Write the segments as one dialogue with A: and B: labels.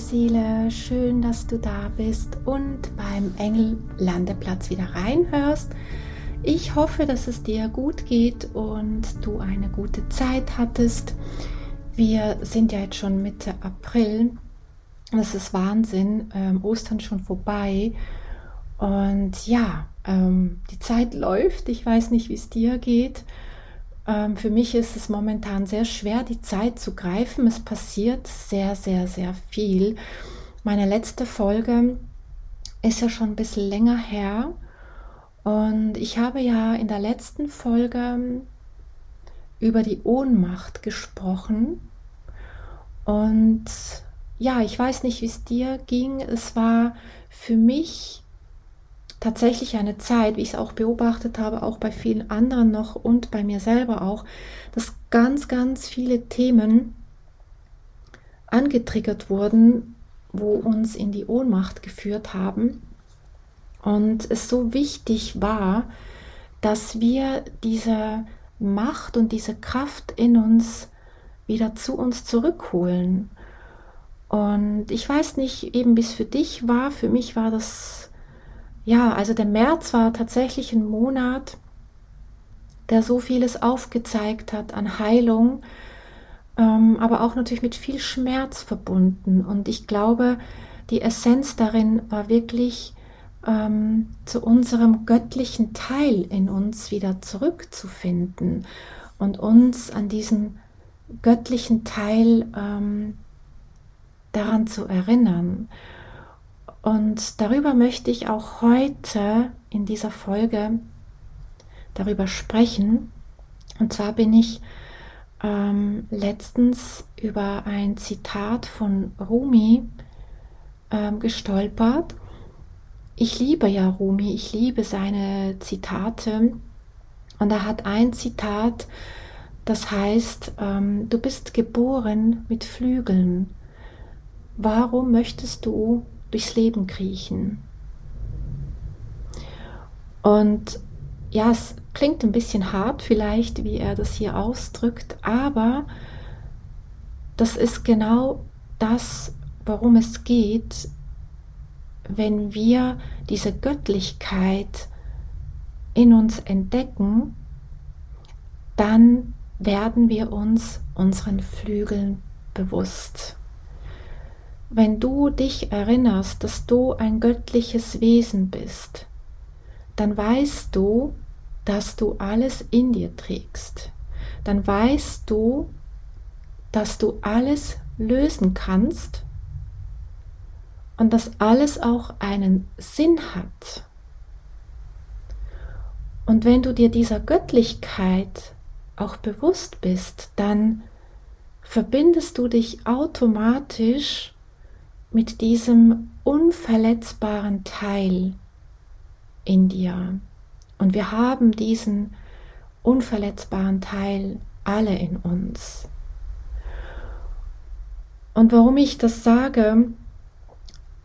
A: Seele, schön, dass du da bist und beim Engellandeplatz wieder reinhörst. Ich hoffe, dass es dir gut geht und du eine gute Zeit hattest. Wir sind ja jetzt schon Mitte April. Das ist Wahnsinn. Ähm, Ostern schon vorbei. Und ja, ähm, die Zeit läuft. Ich weiß nicht, wie es dir geht. Ähm, für mich ist es momentan sehr schwer, die Zeit zu greifen. Es passiert sehr, sehr, sehr viel. Meine letzte Folge ist ja schon ein bisschen länger her. Und ich habe ja in der letzten Folge über die Ohnmacht gesprochen. Und ja, ich weiß nicht, wie es dir ging. Es war für mich tatsächlich eine Zeit, wie ich es auch beobachtet habe, auch bei vielen anderen noch und bei mir selber auch, dass ganz, ganz viele Themen angetriggert wurden, wo uns in die Ohnmacht geführt haben. Und es so wichtig war, dass wir diese Macht und diese Kraft in uns wieder zu uns zurückholen. Und ich weiß nicht eben, wie es für dich war. Für mich war das ja, also der März war tatsächlich ein Monat, der so vieles aufgezeigt hat an Heilung, ähm, aber auch natürlich mit viel Schmerz verbunden. Und ich glaube, die Essenz darin war wirklich ähm, zu unserem göttlichen Teil in uns wieder zurückzufinden und uns an diesen göttlichen Teil ähm, daran zu erinnern. Und darüber möchte ich auch heute in dieser Folge darüber sprechen. Und zwar bin ich ähm, letztens über ein Zitat von Rumi ähm, gestolpert. Ich liebe ja Rumi, ich liebe seine Zitate. Und er hat ein Zitat, das heißt, ähm, du bist geboren mit Flügeln. Warum möchtest du durchs Leben kriechen. Und ja, es klingt ein bisschen hart vielleicht, wie er das hier ausdrückt, aber das ist genau das, worum es geht, wenn wir diese Göttlichkeit in uns entdecken, dann werden wir uns unseren Flügeln bewusst. Wenn du dich erinnerst, dass du ein göttliches Wesen bist, dann weißt du, dass du alles in dir trägst. Dann weißt du, dass du alles lösen kannst und dass alles auch einen Sinn hat. Und wenn du dir dieser Göttlichkeit auch bewusst bist, dann verbindest du dich automatisch mit diesem unverletzbaren Teil in dir. Und wir haben diesen unverletzbaren Teil alle in uns. Und warum ich das sage,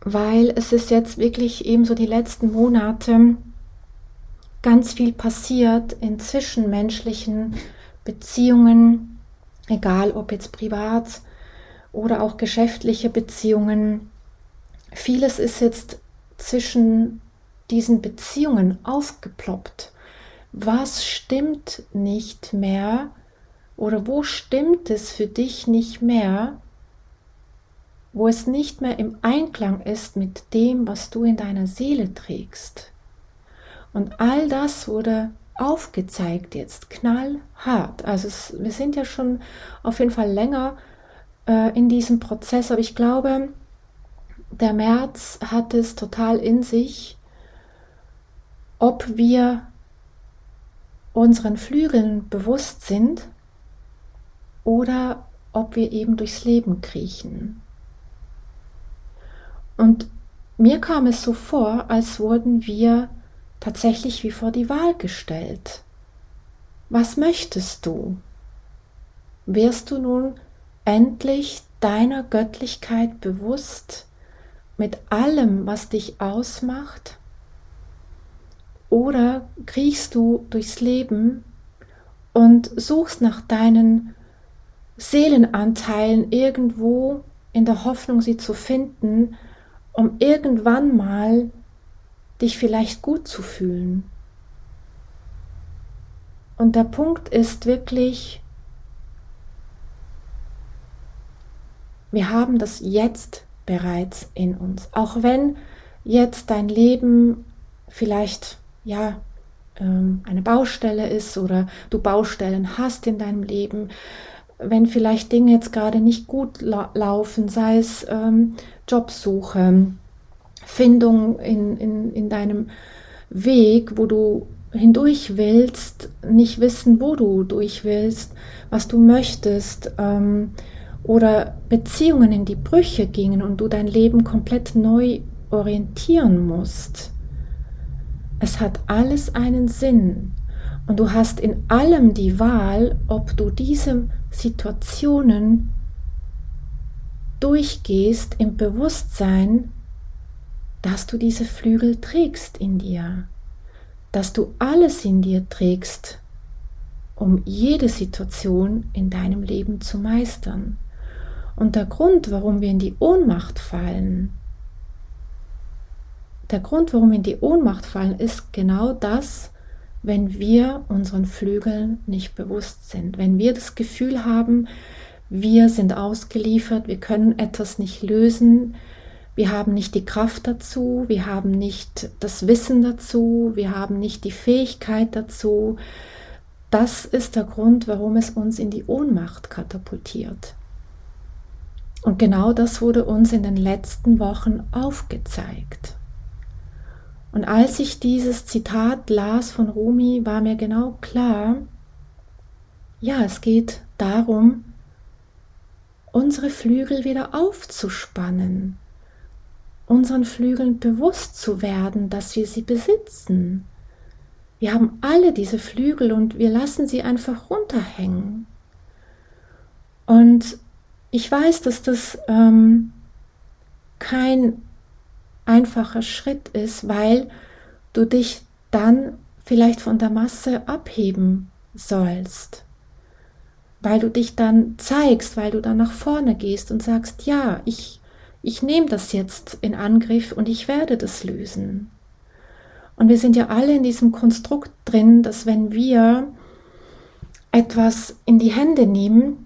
A: weil es ist jetzt wirklich eben so die letzten Monate ganz viel passiert in zwischenmenschlichen Beziehungen, egal ob jetzt privat oder auch geschäftliche Beziehungen. Vieles ist jetzt zwischen diesen Beziehungen aufgeploppt. Was stimmt nicht mehr oder wo stimmt es für dich nicht mehr, wo es nicht mehr im Einklang ist mit dem, was du in deiner Seele trägst. Und all das wurde aufgezeigt jetzt, knallhart. Also es, wir sind ja schon auf jeden Fall länger äh, in diesem Prozess. Aber ich glaube, der März hat es total in sich, ob wir unseren Flügeln bewusst sind oder ob wir eben durchs Leben kriechen. Und mir kam es so vor, als wurden wir tatsächlich wie vor die Wahl gestellt. Was möchtest du? Wirst du nun endlich deiner Göttlichkeit bewusst mit allem, was dich ausmacht? Oder kriechst du durchs Leben und suchst nach deinen Seelenanteilen irgendwo in der Hoffnung, sie zu finden, um irgendwann mal dich vielleicht gut zu fühlen. Und der Punkt ist wirklich, wir haben das jetzt bereits in uns. Auch wenn jetzt dein Leben vielleicht ja ähm, eine Baustelle ist oder du Baustellen hast in deinem Leben, wenn vielleicht Dinge jetzt gerade nicht gut la laufen, sei es ähm, Jobsuche, Findung in, in, in deinem Weg, wo du hindurch willst, nicht wissen, wo du durch willst, was du möchtest, ähm, oder Beziehungen in die Brüche gingen und du dein Leben komplett neu orientieren musst. Es hat alles einen Sinn und du hast in allem die Wahl, ob du diese Situationen durchgehst im Bewusstsein, dass du diese Flügel trägst in dir, dass du alles in dir trägst, um jede Situation in deinem Leben zu meistern. Und der Grund, warum wir in die Ohnmacht fallen, der Grund, warum wir in die Ohnmacht fallen, ist genau das, wenn wir unseren Flügeln nicht bewusst sind, wenn wir das Gefühl haben, wir sind ausgeliefert, wir können etwas nicht lösen, wir haben nicht die Kraft dazu, wir haben nicht das Wissen dazu, wir haben nicht die Fähigkeit dazu. Das ist der Grund, warum es uns in die Ohnmacht katapultiert. Und genau das wurde uns in den letzten Wochen aufgezeigt. Und als ich dieses Zitat las von Rumi, war mir genau klar, ja, es geht darum, unsere Flügel wieder aufzuspannen, unseren Flügeln bewusst zu werden, dass wir sie besitzen. Wir haben alle diese Flügel und wir lassen sie einfach runterhängen. Und ich weiß, dass das ähm, kein einfacher Schritt ist, weil du dich dann vielleicht von der Masse abheben sollst, weil du dich dann zeigst, weil du dann nach vorne gehst und sagst, ja, ich ich nehme das jetzt in Angriff und ich werde das lösen. Und wir sind ja alle in diesem Konstrukt drin, dass wenn wir etwas in die Hände nehmen,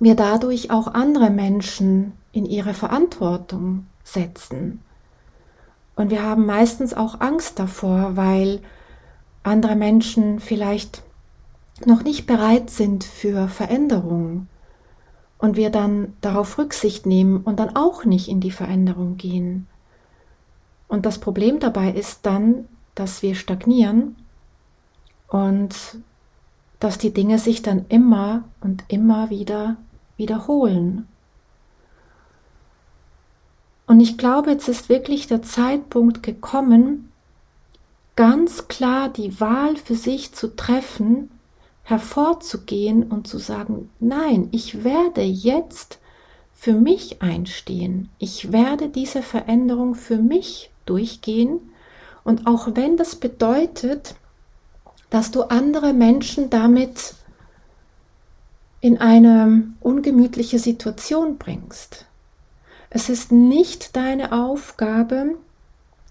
A: wir dadurch auch andere Menschen in ihre Verantwortung setzen. Und wir haben meistens auch Angst davor, weil andere Menschen vielleicht noch nicht bereit sind für Veränderung und wir dann darauf Rücksicht nehmen und dann auch nicht in die Veränderung gehen. Und das Problem dabei ist dann, dass wir stagnieren und dass die Dinge sich dann immer und immer wieder wiederholen. Und ich glaube, jetzt ist wirklich der Zeitpunkt gekommen, ganz klar die Wahl für sich zu treffen, hervorzugehen und zu sagen, nein, ich werde jetzt für mich einstehen. Ich werde diese Veränderung für mich durchgehen. Und auch wenn das bedeutet, dass du andere Menschen damit in eine ungemütliche Situation bringst. Es ist nicht deine Aufgabe,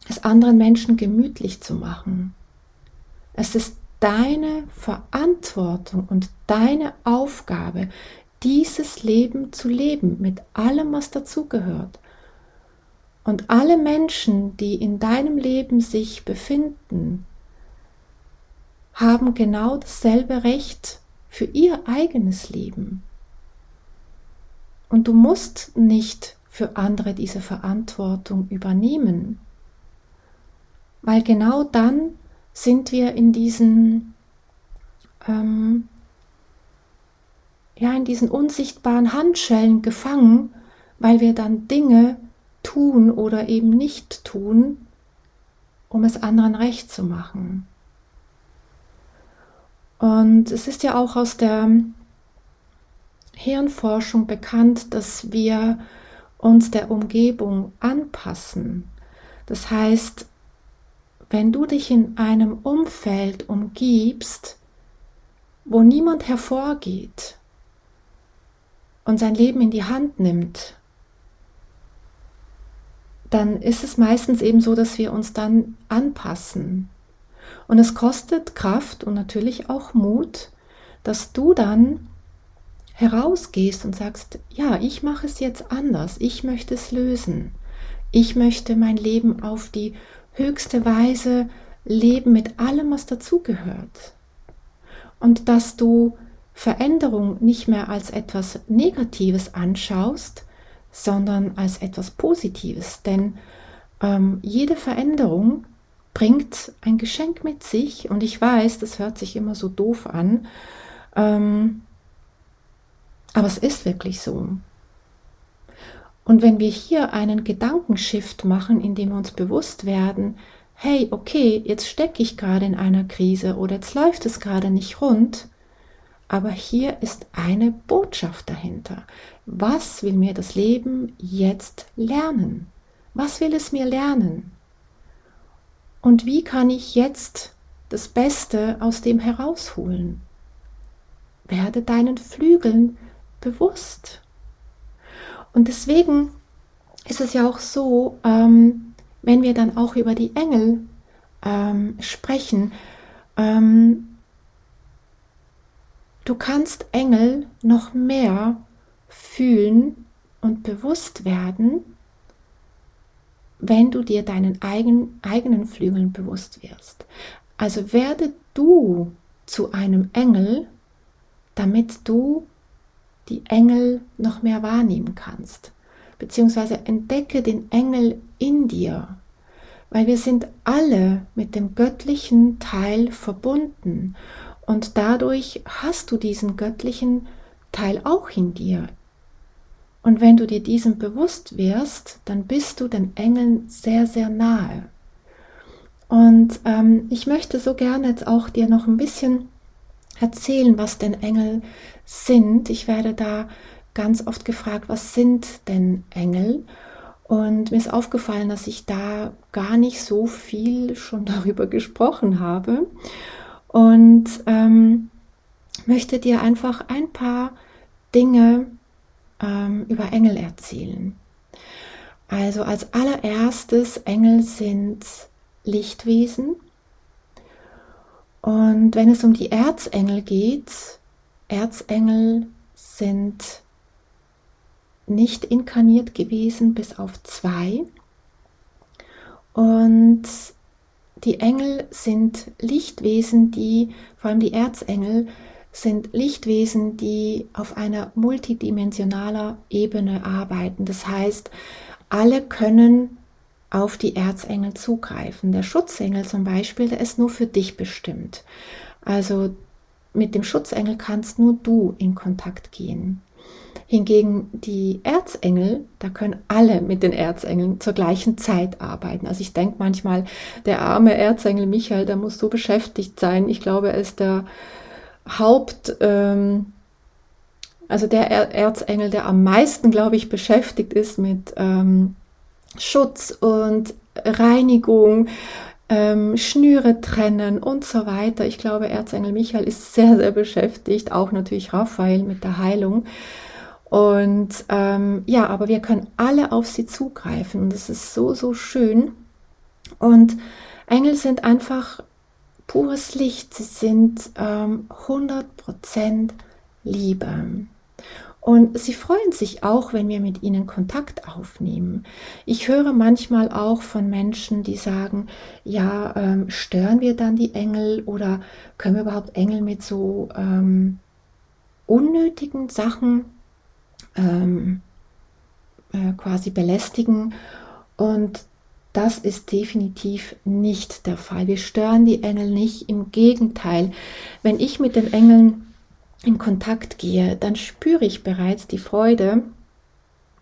A: es anderen Menschen gemütlich zu machen. Es ist deine Verantwortung und deine Aufgabe, dieses Leben zu leben mit allem, was dazugehört. Und alle Menschen, die in deinem Leben sich befinden, haben genau dasselbe Recht für ihr eigenes Leben. Und du musst nicht für andere diese Verantwortung übernehmen, weil genau dann sind wir in diesen, ähm, ja, in diesen unsichtbaren Handschellen gefangen, weil wir dann Dinge tun oder eben nicht tun, um es anderen recht zu machen. Und es ist ja auch aus der Hirnforschung bekannt, dass wir uns der Umgebung anpassen. Das heißt, wenn du dich in einem Umfeld umgibst, wo niemand hervorgeht und sein Leben in die Hand nimmt, dann ist es meistens eben so, dass wir uns dann anpassen. Und es kostet Kraft und natürlich auch Mut, dass du dann herausgehst und sagst, ja, ich mache es jetzt anders, ich möchte es lösen, ich möchte mein Leben auf die höchste Weise leben mit allem, was dazugehört. Und dass du Veränderung nicht mehr als etwas Negatives anschaust, sondern als etwas Positives. Denn ähm, jede Veränderung bringt ein Geschenk mit sich. Und ich weiß, das hört sich immer so doof an. Ähm, aber es ist wirklich so. Und wenn wir hier einen Gedankenshift machen, indem wir uns bewusst werden, hey, okay, jetzt stecke ich gerade in einer Krise oder jetzt läuft es gerade nicht rund, aber hier ist eine Botschaft dahinter. Was will mir das Leben jetzt lernen? Was will es mir lernen? Und wie kann ich jetzt das Beste aus dem herausholen? Werde deinen Flügeln bewusst. Und deswegen ist es ja auch so, ähm, wenn wir dann auch über die Engel ähm, sprechen, ähm, du kannst Engel noch mehr fühlen und bewusst werden, wenn du dir deinen eigen, eigenen Flügeln bewusst wirst. Also werde du zu einem Engel, damit du die Engel noch mehr wahrnehmen kannst. Beziehungsweise entdecke den Engel in dir, weil wir sind alle mit dem göttlichen Teil verbunden und dadurch hast du diesen göttlichen Teil auch in dir. Und wenn du dir diesem bewusst wirst, dann bist du den Engeln sehr, sehr nahe. Und ähm, ich möchte so gerne jetzt auch dir noch ein bisschen erzählen, was denn Engel sind. Ich werde da ganz oft gefragt, was sind denn Engel? Und mir ist aufgefallen, dass ich da gar nicht so viel schon darüber gesprochen habe. Und ähm, möchte dir einfach ein paar Dinge ähm, über Engel erzählen. Also als allererstes, Engel sind Lichtwesen. Und wenn es um die Erzengel geht, Erzengel sind nicht inkarniert gewesen bis auf zwei. Und die Engel sind Lichtwesen, die, vor allem die Erzengel, sind Lichtwesen, die auf einer multidimensionaler Ebene arbeiten. Das heißt, alle können auf die Erzengel zugreifen. Der Schutzengel zum Beispiel, der ist nur für dich bestimmt. Also mit dem Schutzengel kannst nur du in Kontakt gehen. Hingegen die Erzengel, da können alle mit den Erzengeln zur gleichen Zeit arbeiten. Also ich denke manchmal, der arme Erzengel Michael, der muss so beschäftigt sein. Ich glaube, er ist der Haupt, ähm, also der Erzengel, der am meisten, glaube ich, beschäftigt ist mit ähm, Schutz und Reinigung, ähm, Schnüre trennen und so weiter. Ich glaube, Erzengel Michael ist sehr, sehr beschäftigt, auch natürlich Raphael mit der Heilung. Und ähm, ja, aber wir können alle auf sie zugreifen und das ist so, so schön. Und Engel sind einfach pures Licht, sie sind ähm, 100% Liebe. Und sie freuen sich auch, wenn wir mit ihnen Kontakt aufnehmen. Ich höre manchmal auch von Menschen, die sagen, ja, ähm, stören wir dann die Engel oder können wir überhaupt Engel mit so ähm, unnötigen Sachen ähm, äh, quasi belästigen? Und das ist definitiv nicht der Fall. Wir stören die Engel nicht. Im Gegenteil, wenn ich mit den Engeln in Kontakt gehe, dann spüre ich bereits die Freude,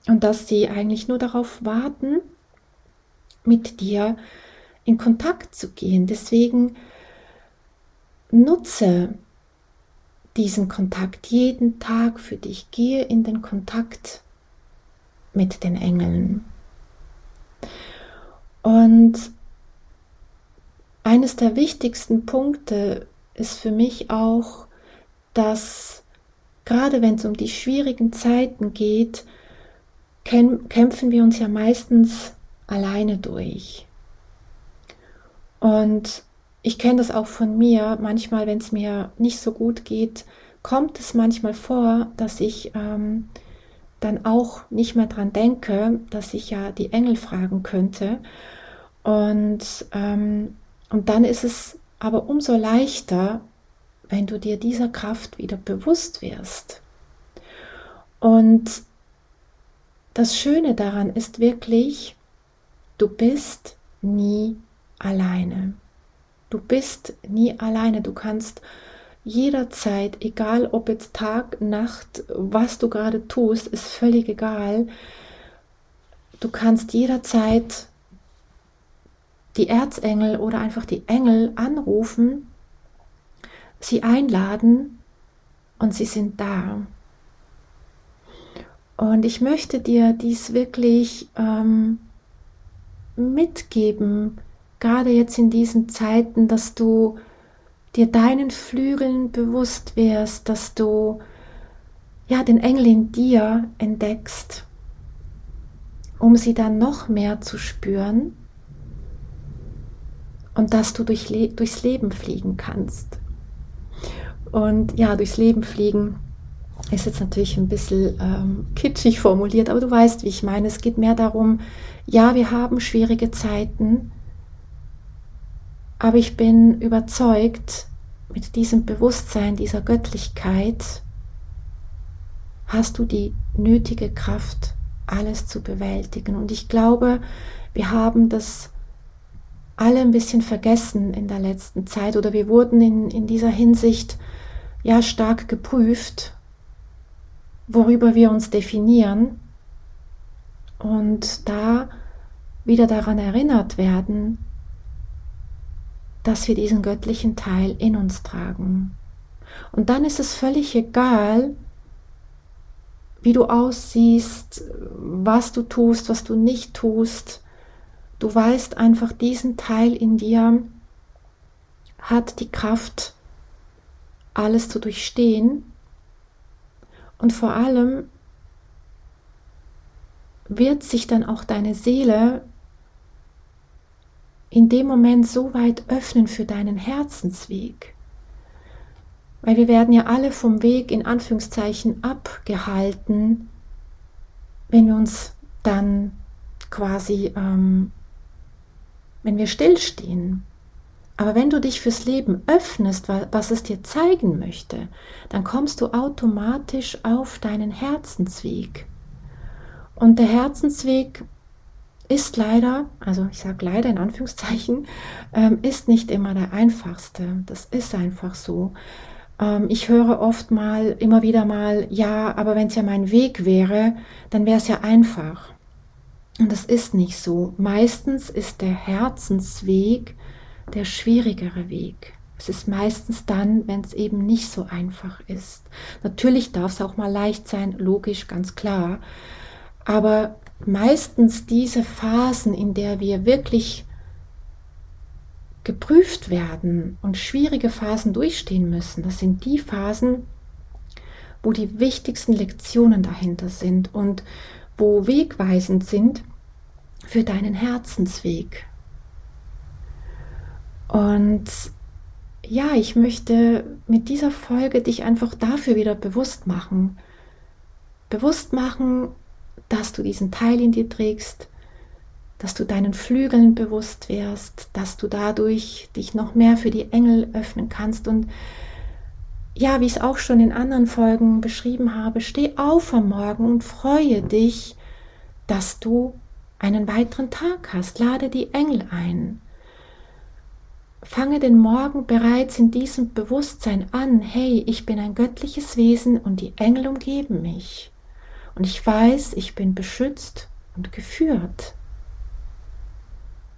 A: und dass sie eigentlich nur darauf warten, mit dir in Kontakt zu gehen. Deswegen nutze diesen Kontakt jeden Tag für dich. Gehe in den Kontakt mit den Engeln. Und eines der wichtigsten Punkte ist für mich auch, dass gerade wenn es um die schwierigen Zeiten geht, kämpfen wir uns ja meistens alleine durch. Und ich kenne das auch von mir. Manchmal, wenn es mir nicht so gut geht, kommt es manchmal vor, dass ich ähm, dann auch nicht mehr dran denke, dass ich ja die Engel fragen könnte. Und, ähm, und dann ist es aber umso leichter, wenn du dir dieser Kraft wieder bewusst wirst. Und das Schöne daran ist wirklich, du bist nie alleine. Du bist nie alleine. Du kannst jederzeit, egal ob jetzt Tag, Nacht, was du gerade tust, ist völlig egal. Du kannst jederzeit die Erzengel oder einfach die Engel anrufen, sie einladen und sie sind da. Und ich möchte dir dies wirklich ähm, mitgeben, gerade jetzt in diesen Zeiten, dass du dir deinen Flügeln bewusst wirst, dass du ja den Engel in dir entdeckst, um sie dann noch mehr zu spüren und dass du durch Le durchs Leben fliegen kannst. Und ja, durchs Leben fliegen ist jetzt natürlich ein bisschen ähm, kitschig formuliert, aber du weißt, wie ich meine. Es geht mehr darum, ja, wir haben schwierige Zeiten, aber ich bin überzeugt, mit diesem Bewusstsein dieser Göttlichkeit hast du die nötige Kraft, alles zu bewältigen. Und ich glaube, wir haben das alle ein bisschen vergessen in der letzten Zeit oder wir wurden in, in dieser Hinsicht ja stark geprüft worüber wir uns definieren und da wieder daran erinnert werden, dass wir diesen göttlichen Teil in uns tragen. Und dann ist es völlig egal, wie du aussiehst, was du tust, was du nicht tust. Du weißt einfach, diesen Teil in dir hat die Kraft, alles zu durchstehen und vor allem wird sich dann auch deine Seele in dem Moment so weit öffnen für deinen Herzensweg. Weil wir werden ja alle vom Weg in Anführungszeichen abgehalten, wenn wir uns dann quasi, ähm, wenn wir stillstehen. Aber wenn du dich fürs Leben öffnest, was es dir zeigen möchte, dann kommst du automatisch auf deinen Herzensweg. Und der Herzensweg ist leider, also ich sage leider in Anführungszeichen, ähm, ist nicht immer der einfachste. Das ist einfach so. Ähm, ich höre oft mal, immer wieder mal, ja, aber wenn es ja mein Weg wäre, dann wäre es ja einfach. Und das ist nicht so. Meistens ist der Herzensweg der schwierigere Weg. Es ist meistens dann, wenn es eben nicht so einfach ist. Natürlich darf es auch mal leicht sein, logisch, ganz klar. Aber meistens diese Phasen, in der wir wirklich geprüft werden und schwierige Phasen durchstehen müssen, das sind die Phasen, wo die wichtigsten Lektionen dahinter sind und wo wegweisend sind für deinen Herzensweg. Und ja, ich möchte mit dieser Folge dich einfach dafür wieder bewusst machen. Bewusst machen, dass du diesen Teil in dir trägst, dass du deinen Flügeln bewusst wirst, dass du dadurch dich noch mehr für die Engel öffnen kannst und ja, wie ich es auch schon in anderen Folgen beschrieben habe, steh auf am Morgen und freue dich, dass du einen weiteren Tag hast. Lade die Engel ein. Fange den Morgen bereits in diesem Bewusstsein an, hey, ich bin ein göttliches Wesen und die Engel umgeben mich. Und ich weiß, ich bin beschützt und geführt.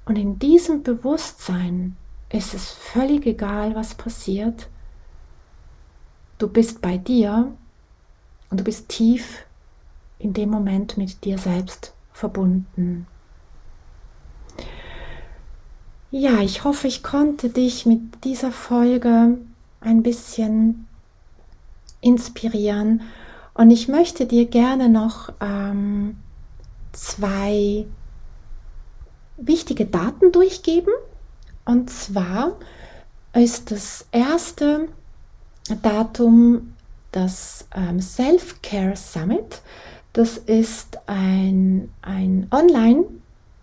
A: Und in diesem Bewusstsein ist es völlig egal, was passiert. Du bist bei dir und du bist tief in dem Moment mit dir selbst verbunden. Ja, ich hoffe, ich konnte dich mit dieser Folge ein bisschen inspirieren und ich möchte dir gerne noch ähm, zwei wichtige Daten durchgeben. Und zwar ist das erste Datum das ähm, Self-Care Summit. Das ist ein, ein Online,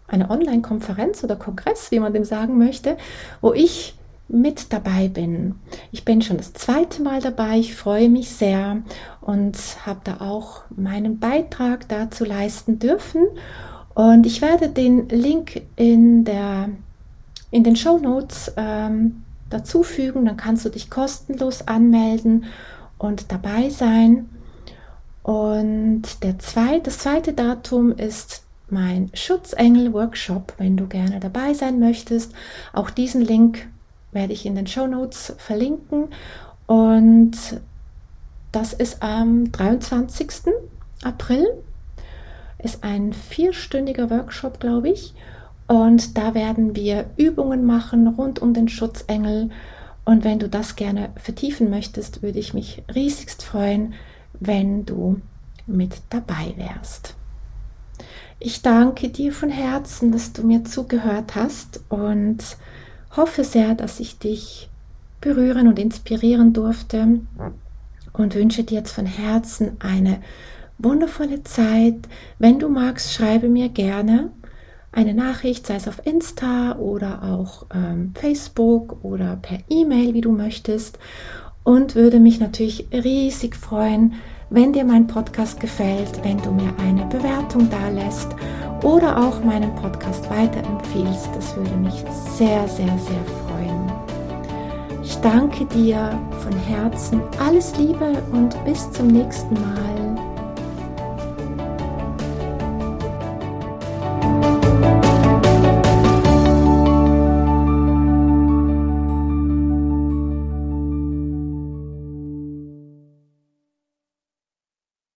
A: eine Online-Konferenz oder Kongress, wie man dem sagen möchte, wo ich mit dabei bin. Ich bin schon das zweite Mal dabei, ich freue mich sehr und habe da auch meinen Beitrag dazu leisten dürfen. Und ich werde den Link in, der, in den Show Notes ähm, dazu fügen, dann kannst du dich kostenlos anmelden und dabei sein. Und der zweite, das zweite Datum ist mein Schutzengel-Workshop, wenn du gerne dabei sein möchtest. Auch diesen Link werde ich in den Show Notes verlinken. Und das ist am 23. April. Ist ein vierstündiger Workshop, glaube ich. Und da werden wir Übungen machen rund um den Schutzengel. Und wenn du das gerne vertiefen möchtest, würde ich mich riesigst freuen, wenn du mit dabei wärst. Ich danke dir von Herzen, dass du mir zugehört hast und hoffe sehr, dass ich dich berühren und inspirieren durfte und wünsche dir jetzt von Herzen eine wundervolle Zeit. Wenn du magst, schreibe mir gerne eine Nachricht, sei es auf Insta oder auch ähm, Facebook oder per E-Mail, wie du möchtest. Und würde mich natürlich riesig freuen, wenn dir mein Podcast gefällt, wenn du mir eine Bewertung da lässt oder auch meinen Podcast weiterempfiehlst. Das würde mich sehr, sehr, sehr freuen. Ich danke dir von Herzen. Alles Liebe und bis zum nächsten Mal.